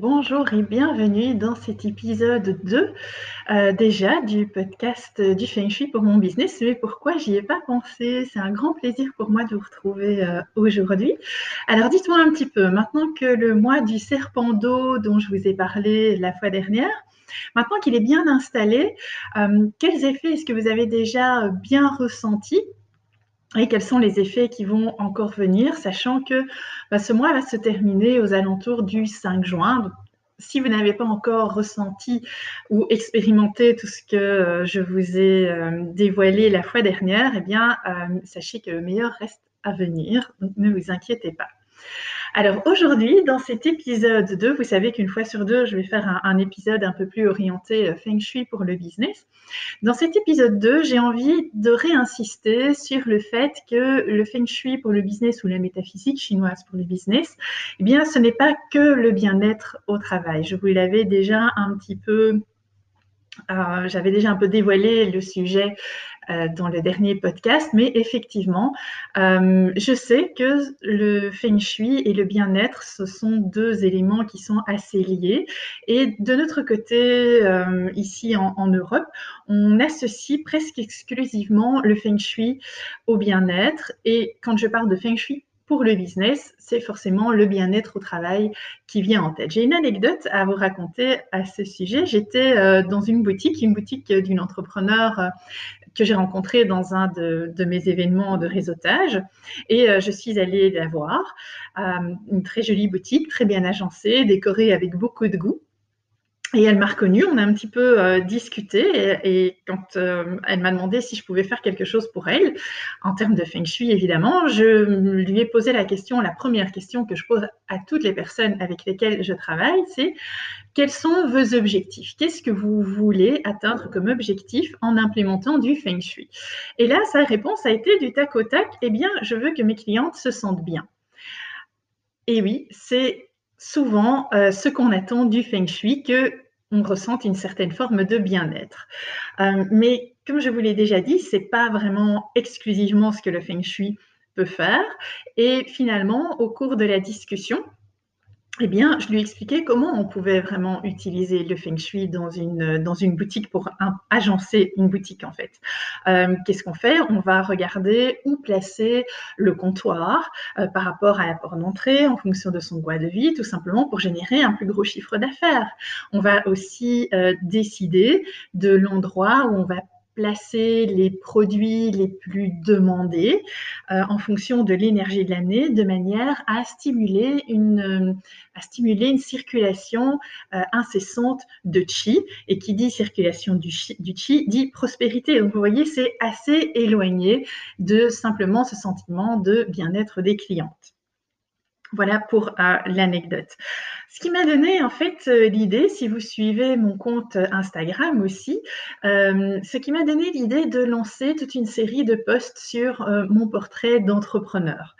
Bonjour et bienvenue dans cet épisode 2 euh, déjà du podcast du Feng Shui pour mon business. Mais pourquoi j'y ai pas pensé? C'est un grand plaisir pour moi de vous retrouver euh, aujourd'hui. Alors dites-moi un petit peu, maintenant que le mois du serpent d'eau dont je vous ai parlé la fois dernière, maintenant qu'il est bien installé, euh, quels effets est-ce que vous avez déjà bien ressentis et quels sont les effets qui vont encore venir, sachant que bah, ce mois va se terminer aux alentours du 5 juin. si vous n'avez pas encore ressenti ou expérimenté tout ce que euh, je vous ai euh, dévoilé la fois dernière, eh bien, euh, sachez que le meilleur reste à venir, ne vous inquiétez pas. Alors aujourd'hui, dans cet épisode 2, vous savez qu'une fois sur deux, je vais faire un, épisode un peu plus orienté euh, Feng Shui pour le business. Dans cet épisode 2, j'ai envie de réinsister sur le fait que le Feng Shui pour le business ou la métaphysique chinoise pour le business, eh bien, ce n'est pas que le bien-être au travail. Je vous l'avais déjà un petit peu euh, j'avais déjà un peu dévoilé le sujet euh, dans le dernier podcast, mais effectivement, euh, je sais que le feng shui et le bien-être, ce sont deux éléments qui sont assez liés. Et de notre côté, ici en, en, Europe, on associe presque exclusivement le feng shui au bien-être. Et quand je parle de feng shui pour le business, c'est forcément le bien-être au travail qui vient en tête. J'ai une anecdote à vous raconter à ce sujet. J'étais euh, dans une boutique, une boutique d'une entrepreneur euh, que j'ai rencontrée dans un de, mes événements de réseautage et euh, je suis allée la voir. une très jolie boutique, très bien agencée, décorée avec beaucoup de goût. Et elle m'a reconnue, on a un petit peu euh, discuté et, quand euh, elle m'a demandé si je pouvais faire quelque chose pour elle, en termes de feng shui évidemment, je lui ai posé la question, la première question que je pose à toutes les personnes avec lesquelles je travaille, c'est quels sont vos objectifs? Qu'est-ce que vous voulez atteindre comme objectif en implémentant du feng shui? Et là, sa réponse a été du tac au tac, eh bien, je veux que mes clientes se sentent bien. Et oui, c'est souvent euh, ce qu'on attend du feng shui, que on ressente une certaine forme de bien-être. Euh, mais comme je vous l'ai déjà dit, c'est pas vraiment exclusivement ce que le feng shui peut faire. Et finalement, au cours de la discussion, eh bien, je lui expliquais comment on pouvait vraiment utiliser le feng shui dans une, dans une boutique pour agencer une boutique en fait. Euh, qu'est-ce qu'on fait? On va regarder où placer le comptoir euh, par rapport à la porte d'entrée en fonction de son bois de vie, tout simplement pour générer un plus gros chiffre d'affaires. On va aussi euh, décider de l'endroit où on va placer les produits les plus demandés euh, en fonction de l'énergie de l'année de manière à stimuler une, euh, circulation euh, incessante de chi. Et qui dit circulation du chi, du chi dit prospérité. Donc vous voyez, c'est assez éloigné de simplement ce sentiment de bien-être des clientes. Voilà pour euh, l'anecdote. Ce qui m'a donné en fait euh, l'idée, si vous suivez mon compte Instagram aussi, euh, ce qui m'a donné l'idée de lancer toute une série de posts sur mon portrait d'entrepreneur.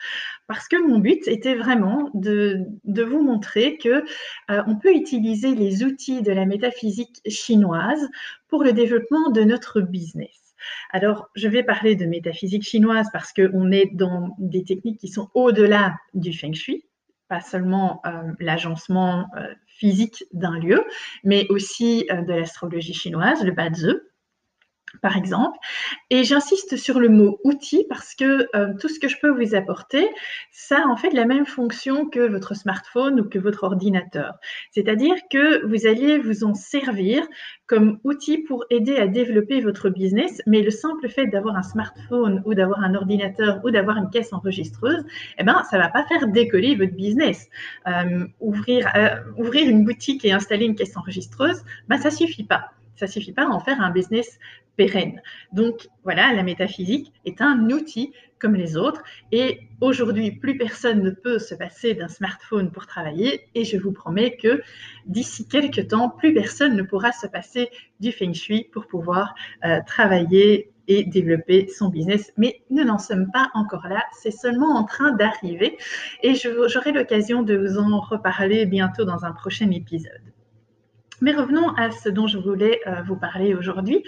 Parce que mon but était vraiment de, de vous montrer que on peut utiliser les outils de la métaphysique chinoise pour le développement de notre business. Alors, je vais parler de métaphysique chinoise parce qu'on est dans des techniques qui sont au-delà du feng shui, pas seulement euh, l'agencement euh, physique d'un lieu, mais aussi euh, de l'astrologie chinoise, le Bazi, par exemple. Et j'insiste sur le mot outil parce que euh, tout ce que je peux vous apporter, ça a en fait la même fonction que votre smartphone ou que votre ordinateur. C'est-à-dire que vous alliez vous en servir comme outil pour aider à développer votre business, mais le simple fait d'avoir un smartphone ou d'avoir un ordinateur ou d'avoir une caisse enregistreuse, eh ben, ça va pas faire décoller votre business. Euh, ouvrir, euh, ouvrir une boutique et installer une caisse enregistreuse, ben, ça suffit pas ça suffit pas à en faire un business pérenne. Donc voilà, la métaphysique est un outil comme les autres et aujourd'hui, plus personne ne peut se passer d'un smartphone pour travailler et je vous promets que d'ici quelques temps, plus personne ne pourra se passer du feng shui pour pouvoir euh, travailler et développer son business. Mais nous n'en sommes pas encore là, c'est seulement en train d'arriver et j'aurai l'occasion de vous en reparler bientôt dans un prochain épisode. Mais revenons à ce dont je voulais euh, vous parler aujourd'hui.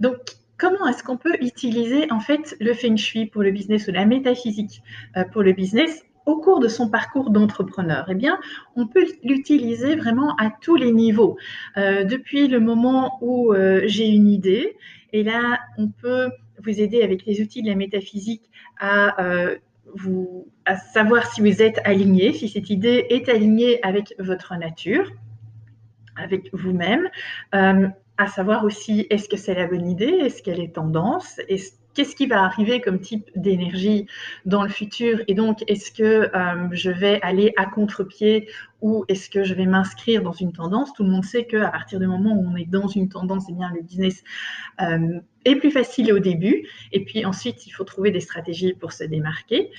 Donc, comment est-ce qu'on peut utiliser en fait le feng shui pour le business ou la métaphysique euh, pour le business au cours de son parcours d'entrepreneur? Eh bien, on peut l'utiliser vraiment à tous les niveaux. Euh, depuis le moment où j'ai une idée, et là, on peut vous aider avec les outils de la métaphysique à savoir si vous êtes aligné, si cette idée est alignée avec votre nature, avec vous-même, à savoir aussi est-ce que c'est la bonne idée, est-ce qu'elle est tendance, qu'est-ce qui va arriver comme type d'énergie dans le futur? Et donc est-ce que euh, je vais aller à contre-pied ou est-ce que je vais m'inscrire dans une tendance? Tout le monde sait qu'à partir du moment où on est dans une tendance, eh bien le business euh, est plus facile au début. Et puis ensuite il faut trouver des stratégies pour se démarquer.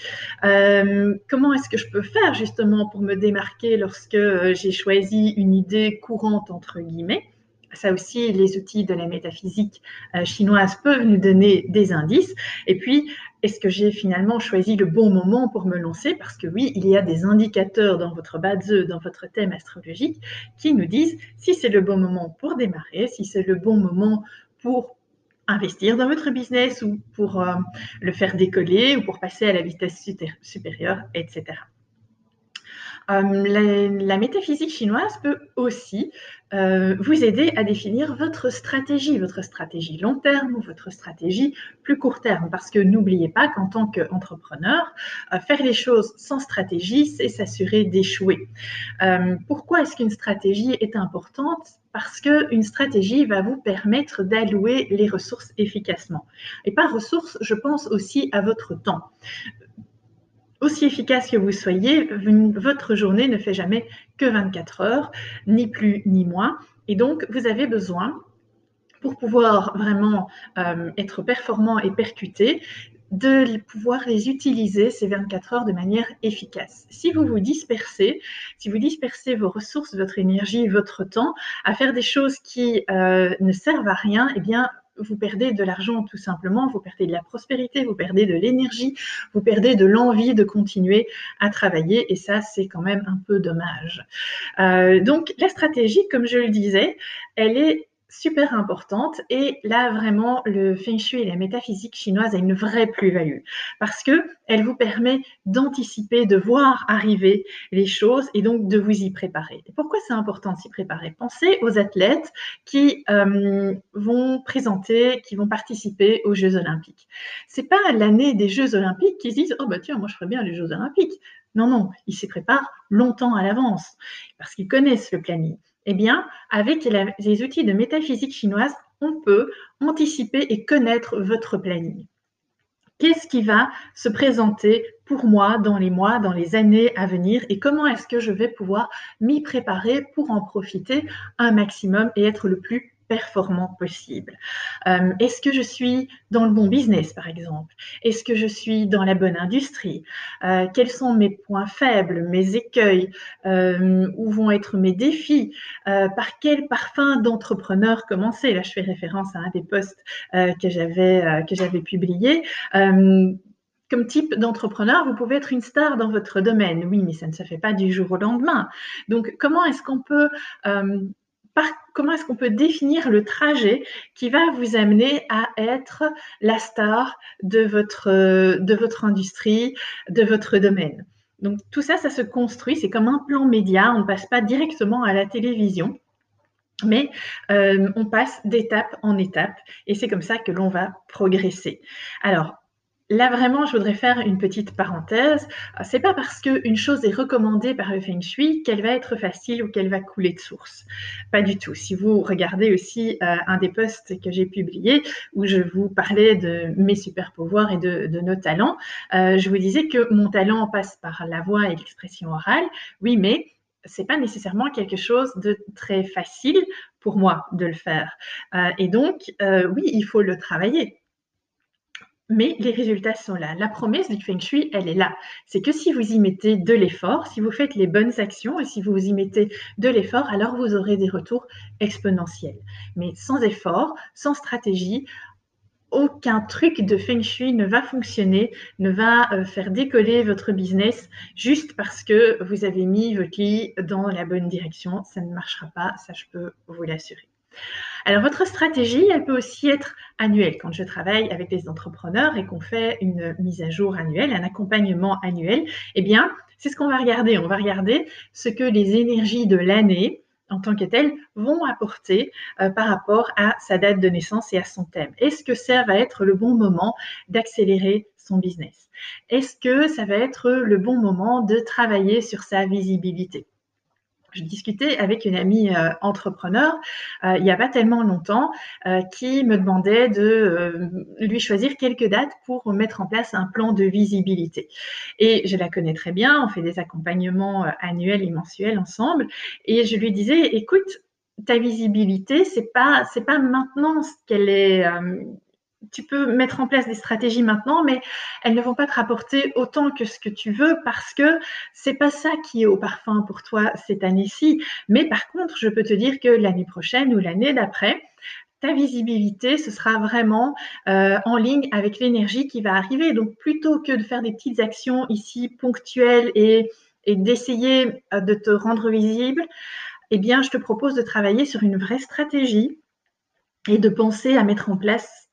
Euh, comment est-ce que je peux faire justement pour me démarquer lorsque j'ai choisi une idée courante entre guillemets? Ça aussi, les outils de la métaphysique euh, chinoise peuvent nous donner des indices. Et puis, est-ce que j'ai finalement choisi le bon moment pour me lancer? Parce que oui, il y a des indicateurs dans votre base, dans votre thème astrologique, qui nous disent si c'est le bon moment pour démarrer, si c'est le bon moment pour investir dans votre business ou pour euh, le faire décoller ou pour passer à la vitesse supérieure, etc. Euh, la, métaphysique chinoise peut aussi euh, vous aider à définir votre stratégie, votre stratégie long terme ou votre stratégie plus court terme. Parce que n'oubliez pas qu'en tant qu'entrepreneur, euh, faire les choses sans stratégie, c'est s'assurer d'échouer. pourquoi est-ce qu'une stratégie est importante? Parce qu'une stratégie va vous permettre d'allouer les ressources efficacement. Et par ressources, je pense aussi à votre temps aussi efficace que vous soyez, votre journée ne fait jamais que 24 heures, ni plus ni moins. Et donc, vous avez besoin, pour pouvoir vraiment euh, être performant et percuté, de pouvoir les utiliser, ces 24 heures, de manière efficace. Si vous vous dispersez, si vous dispersez vos ressources, votre énergie, votre temps à faire des choses qui euh, ne servent à rien, eh bien, vous perdez de l'argent tout simplement, vous perdez de la prospérité, vous perdez de l'énergie, vous perdez de l'envie de continuer à travailler et ça, c'est quand même un peu dommage. Euh, donc, la stratégie, comme je le disais, elle est super importante et là vraiment le feng shui et la métaphysique chinoise a une vraie plus-value parce que elle vous permet d'anticiper, de voir arriver les choses et donc de vous y préparer. pourquoi c'est important de s'y préparer? Pensez aux athlètes qui euh, vont présenter, qui vont participer aux Jeux Olympiques. C'est pas l'année des Jeux Olympiques qu'ils disent oh bah tiens moi je ferais bien les Jeux Olympiques. Non non, ils s'y préparent longtemps à l'avance parce qu'ils connaissent le planning. Eh bien, avec les outils de métaphysique chinoise, on peut anticiper et connaître votre planning. Qu'est-ce qui va se présenter pour moi dans les mois, dans les années à venir et comment est-ce que je vais pouvoir m'y préparer pour en profiter un maximum et être le plus performant possible. Euh, est-ce que je suis dans le bon business, par exemple? Est-ce que je suis dans la bonne industrie? Euh, Quels sont mes points faibles, mes écueils? Euh, Où vont être mes défis? Par quel parfum d'entrepreneur commencer? Là, je fais référence à un des posts que j'avais que publié comme type d'entrepreneur, vous pouvez être une star dans votre domaine. Oui, mais ça ne se fait pas du jour au lendemain. Donc, comment est-ce qu'on peut comment est-ce qu'on peut définir le trajet qui va vous amener à être la star de votre, industrie, de votre domaine? Donc tout ça, ça se construit, c'est comme un plan média, on ne passe pas directement à la télévision. Mais euh, on passe d'étape en étape et c'est comme ça que l'on va progresser. Alors, Là, vraiment, je voudrais faire une petite parenthèse. C'est pas parce qu'une chose est recommandée par le Feng Shui qu'elle va être facile ou qu'elle va couler de source. Pas du tout. Si vous regardez aussi euh, un des posts que j'ai publié où je vous parlais de mes super pouvoirs et de, nos talents, euh, je vous disais que mon talent passe par la voix et l'expression orale. Oui, mais c'est pas nécessairement quelque chose de très facile pour moi de le faire. Euh, et donc, oui, il faut le travailler mais les résultats sont là. La promesse du Feng Shui, elle est là. C'est que si vous y mettez de l'effort, si vous faites les bonnes actions et si vous y mettez de l'effort, alors vous aurez des retours exponentiels. Mais sans effort, sans stratégie, aucun truc de Feng Shui ne va fonctionner, ne va euh, faire décoller votre business juste parce que vous avez mis votre lit dans la bonne direction. Ça ne marchera pas, ça je peux vous l'assurer. Alors, votre stratégie, elle peut aussi être annuelle. Quand je travaille avec des entrepreneurs et qu'on fait une mise à jour annuelle, un accompagnement annuel, eh bien, c'est ce qu'on va regarder. On va regarder ce que les énergies de l'année, en tant que telles, vont apporter euh, par rapport à sa date de naissance et à son thème. Est-ce que ça va être le bon moment d'accélérer son business? Est-ce que ça va être le bon moment de travailler sur sa visibilité? Je discutais avec une amie euh, entrepreneur euh, il n'y a pas tellement longtemps euh, qui me demandait de lui choisir quelques dates pour mettre en place un plan de visibilité. Et je la connais très bien, on fait des accompagnements annuels et mensuels ensemble. Et je lui disais, écoute, ta visibilité, c'est pas c'est pas maintenant qu'elle est tu peux mettre en place des stratégies maintenant, mais elles ne vont pas te rapporter autant que ce que tu veux parce que c'est pas ça qui est au parfum pour toi cette année-ci. Mais par contre, je peux te dire que l'année prochaine ou l'année d'après, ta visibilité, ce sera vraiment euh, en ligne avec l'énergie qui va arriver. Donc, plutôt que de faire des petites actions ici ponctuelles et, et d'essayer euh, de te rendre visible, eh bien, je te propose de travailler sur une vraie stratégie et de penser à mettre en place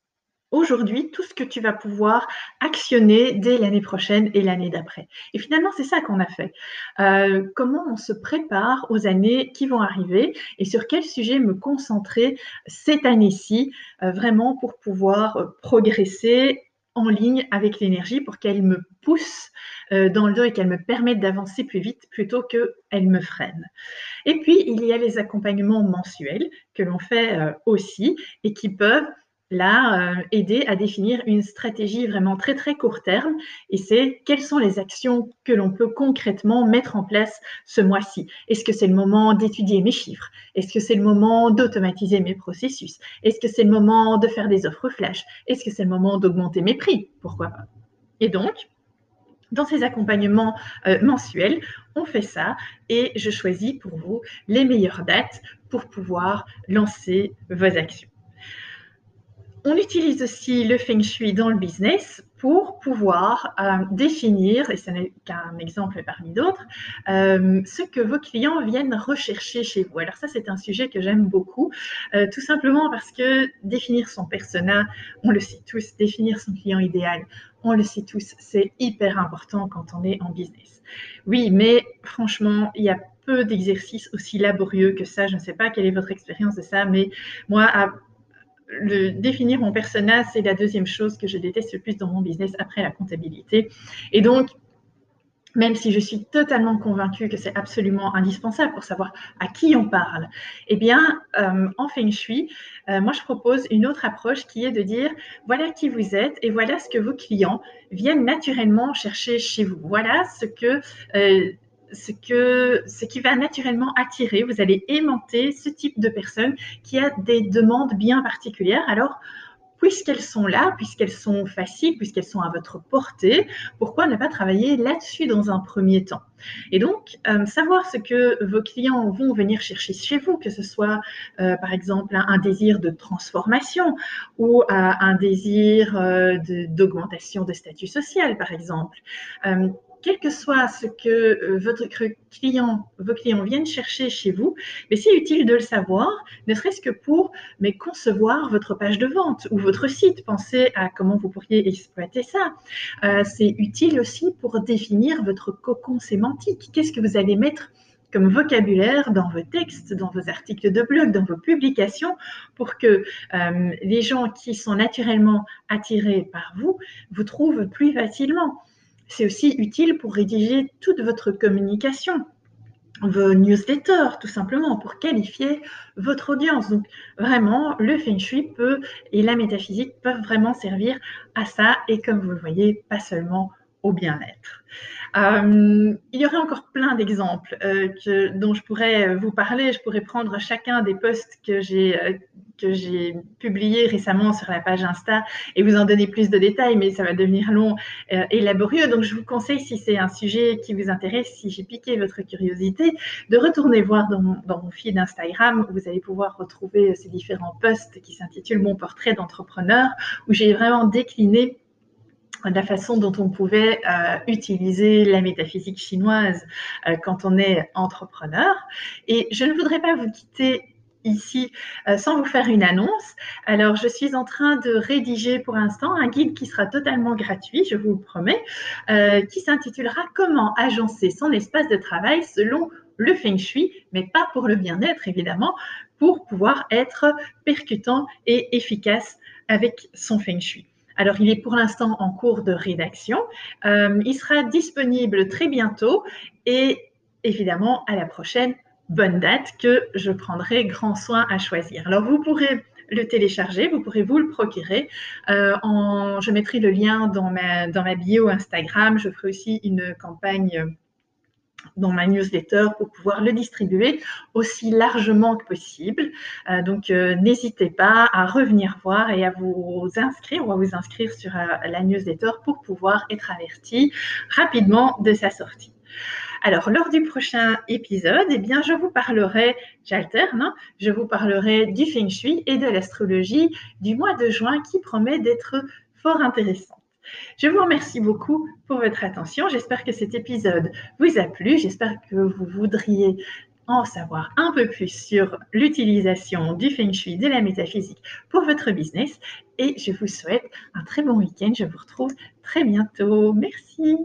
aujourd'hui tout ce que tu vas pouvoir actionner dès l'année prochaine et l'année d'après. Et finalement, c'est ça qu'on a fait. Euh, comment on se prépare aux années qui vont arriver et sur quel sujet me concentrer cette année-ci, euh, vraiment pour pouvoir euh, progresser en ligne avec l'énergie pour qu'elle me pousse dans le dos et qu'elle me permette d'avancer plus vite plutôt qu'elle me freine. Et puis, il y a les accompagnements mensuels que l'on fait aussi et qui peuvent là, euh, aider à définir une stratégie vraiment très très court terme. Et c'est quelles sont les actions que l'on peut concrètement mettre en place ce mois-ci? Est-ce que c'est le moment d'étudier mes chiffres? Est-ce que c'est le moment d'automatiser mes processus? Est-ce que c'est le moment de faire des offres flash? Est-ce que c'est le moment d'augmenter mes prix? Pourquoi pas? Et donc, dans ces accompagnements euh, mensuels, on fait ça et je choisis pour vous les meilleures dates pour pouvoir lancer vos actions. On utilise aussi le feng shui dans le business pour pouvoir euh, définir, et ce n'est qu'un exemple parmi d'autres, euh, ce que vos clients viennent rechercher chez vous. Alors ça, c'est un sujet que j'aime beaucoup, euh, tout simplement parce que définir son persona, on le sait tous, définir son client idéal, on le sait tous, c'est hyper important quand on est en business. Oui, mais franchement, il y a peu d'exercices aussi laborieux que ça. Je ne sais pas quelle est votre expérience de ça, mais moi, à le définir mon persona, c'est la deuxième chose que je déteste le plus dans mon business après la comptabilité. Et donc, même si je suis totalement convaincue que c'est absolument indispensable pour savoir à qui on parle, eh bien, euh, en Feng Shui, euh, moi, je propose une autre approche qui est de dire, voilà qui vous êtes et voilà ce que vos clients viennent naturellement chercher chez vous. Voilà ce que euh, ce, que, ce qui va naturellement attirer, vous allez aimanter ce type de personne qui a des demandes bien particulières. Alors, puisqu'elles sont là, puisqu'elles sont faciles, puisqu'elles sont à votre portée, pourquoi ne pas travailler là-dessus dans un premier temps? Et donc, euh, savoir ce que vos clients vont venir chercher chez vous, que ce soit euh, par exemple un, désir de transformation ou euh, un désir d'augmentation de, statut social, par exemple quel que soit ce que euh, vos clients viennent chercher chez vous, mais c'est utile de le savoir, ne serait-ce que pour mais concevoir votre page de vente ou votre site. Pensez à comment vous pourriez exploiter ça. Euh, c'est utile aussi pour définir votre cocon sémantique. Qu'est-ce que vous allez mettre comme vocabulaire dans vos textes, dans vos articles de blog, dans vos publications, pour que euh, les gens qui sont naturellement attirés par vous vous trouvent plus facilement. C'est aussi utile pour rédiger toute votre communication, vos newsletters, tout simplement, pour qualifier votre audience. Donc, vraiment, le Feng Shui peut et la métaphysique peuvent vraiment servir à ça, et comme vous le voyez, pas seulement au bien-être. Euh, il y aurait encore plein d'exemples euh, dont je pourrais vous parler. Je pourrais prendre chacun des posts que j'ai euh, que j'ai publiés récemment sur la page Insta et vous en donner plus de détails, mais ça va devenir long et laborieux. Donc, je vous conseille, si c'est un sujet qui vous intéresse, si j'ai piqué votre curiosité, de retourner voir dans mon, dans mon feed Instagram où vous allez pouvoir retrouver ces différents posts qui s'intitulent Mon portrait d'entrepreneur, où j'ai vraiment décliné la façon dont on pouvait euh, utiliser la métaphysique chinoise euh, quand on est entrepreneur. Et je ne voudrais pas vous quitter ici euh, sans vous faire une annonce. Alors, je suis en train de rédiger pour l'instant un guide qui sera totalement gratuit, je vous le promets, qui s'intitulera Comment agencer son espace de travail selon le feng shui, mais pas pour le bien-être évidemment, pour pouvoir être percutant et efficace avec son feng shui. Alors, il est pour l'instant en cours de rédaction. Euh, il sera disponible très bientôt et évidemment à la prochaine bonne date que je prendrai grand soin à choisir. Alors, vous pourrez le télécharger, vous pourrez vous le procurer. Euh, je mettrai le lien dans ma, dans ma bio Instagram. Je ferai aussi une campagne dans ma newsletter pour pouvoir le distribuer aussi largement que possible. Euh, donc, euh, n'hésitez pas à revenir voir et à vous inscrire ou à vous inscrire sur la newsletter pour pouvoir être averti rapidement de sa sortie. Alors, lors du prochain épisode, eh bien, je vous parlerai, j'alterne, hein, je vous parlerai du feng shui et de l'astrologie du mois de juin qui promet d'être fort intéressant. Je vous remercie beaucoup pour votre attention. J'espère que cet épisode vous a plu. J'espère que vous voudriez en savoir un peu plus sur l'utilisation du feng shui, de la métaphysique pour votre business. Et je vous souhaite un très bon week-end. Je vous retrouve très bientôt. Merci.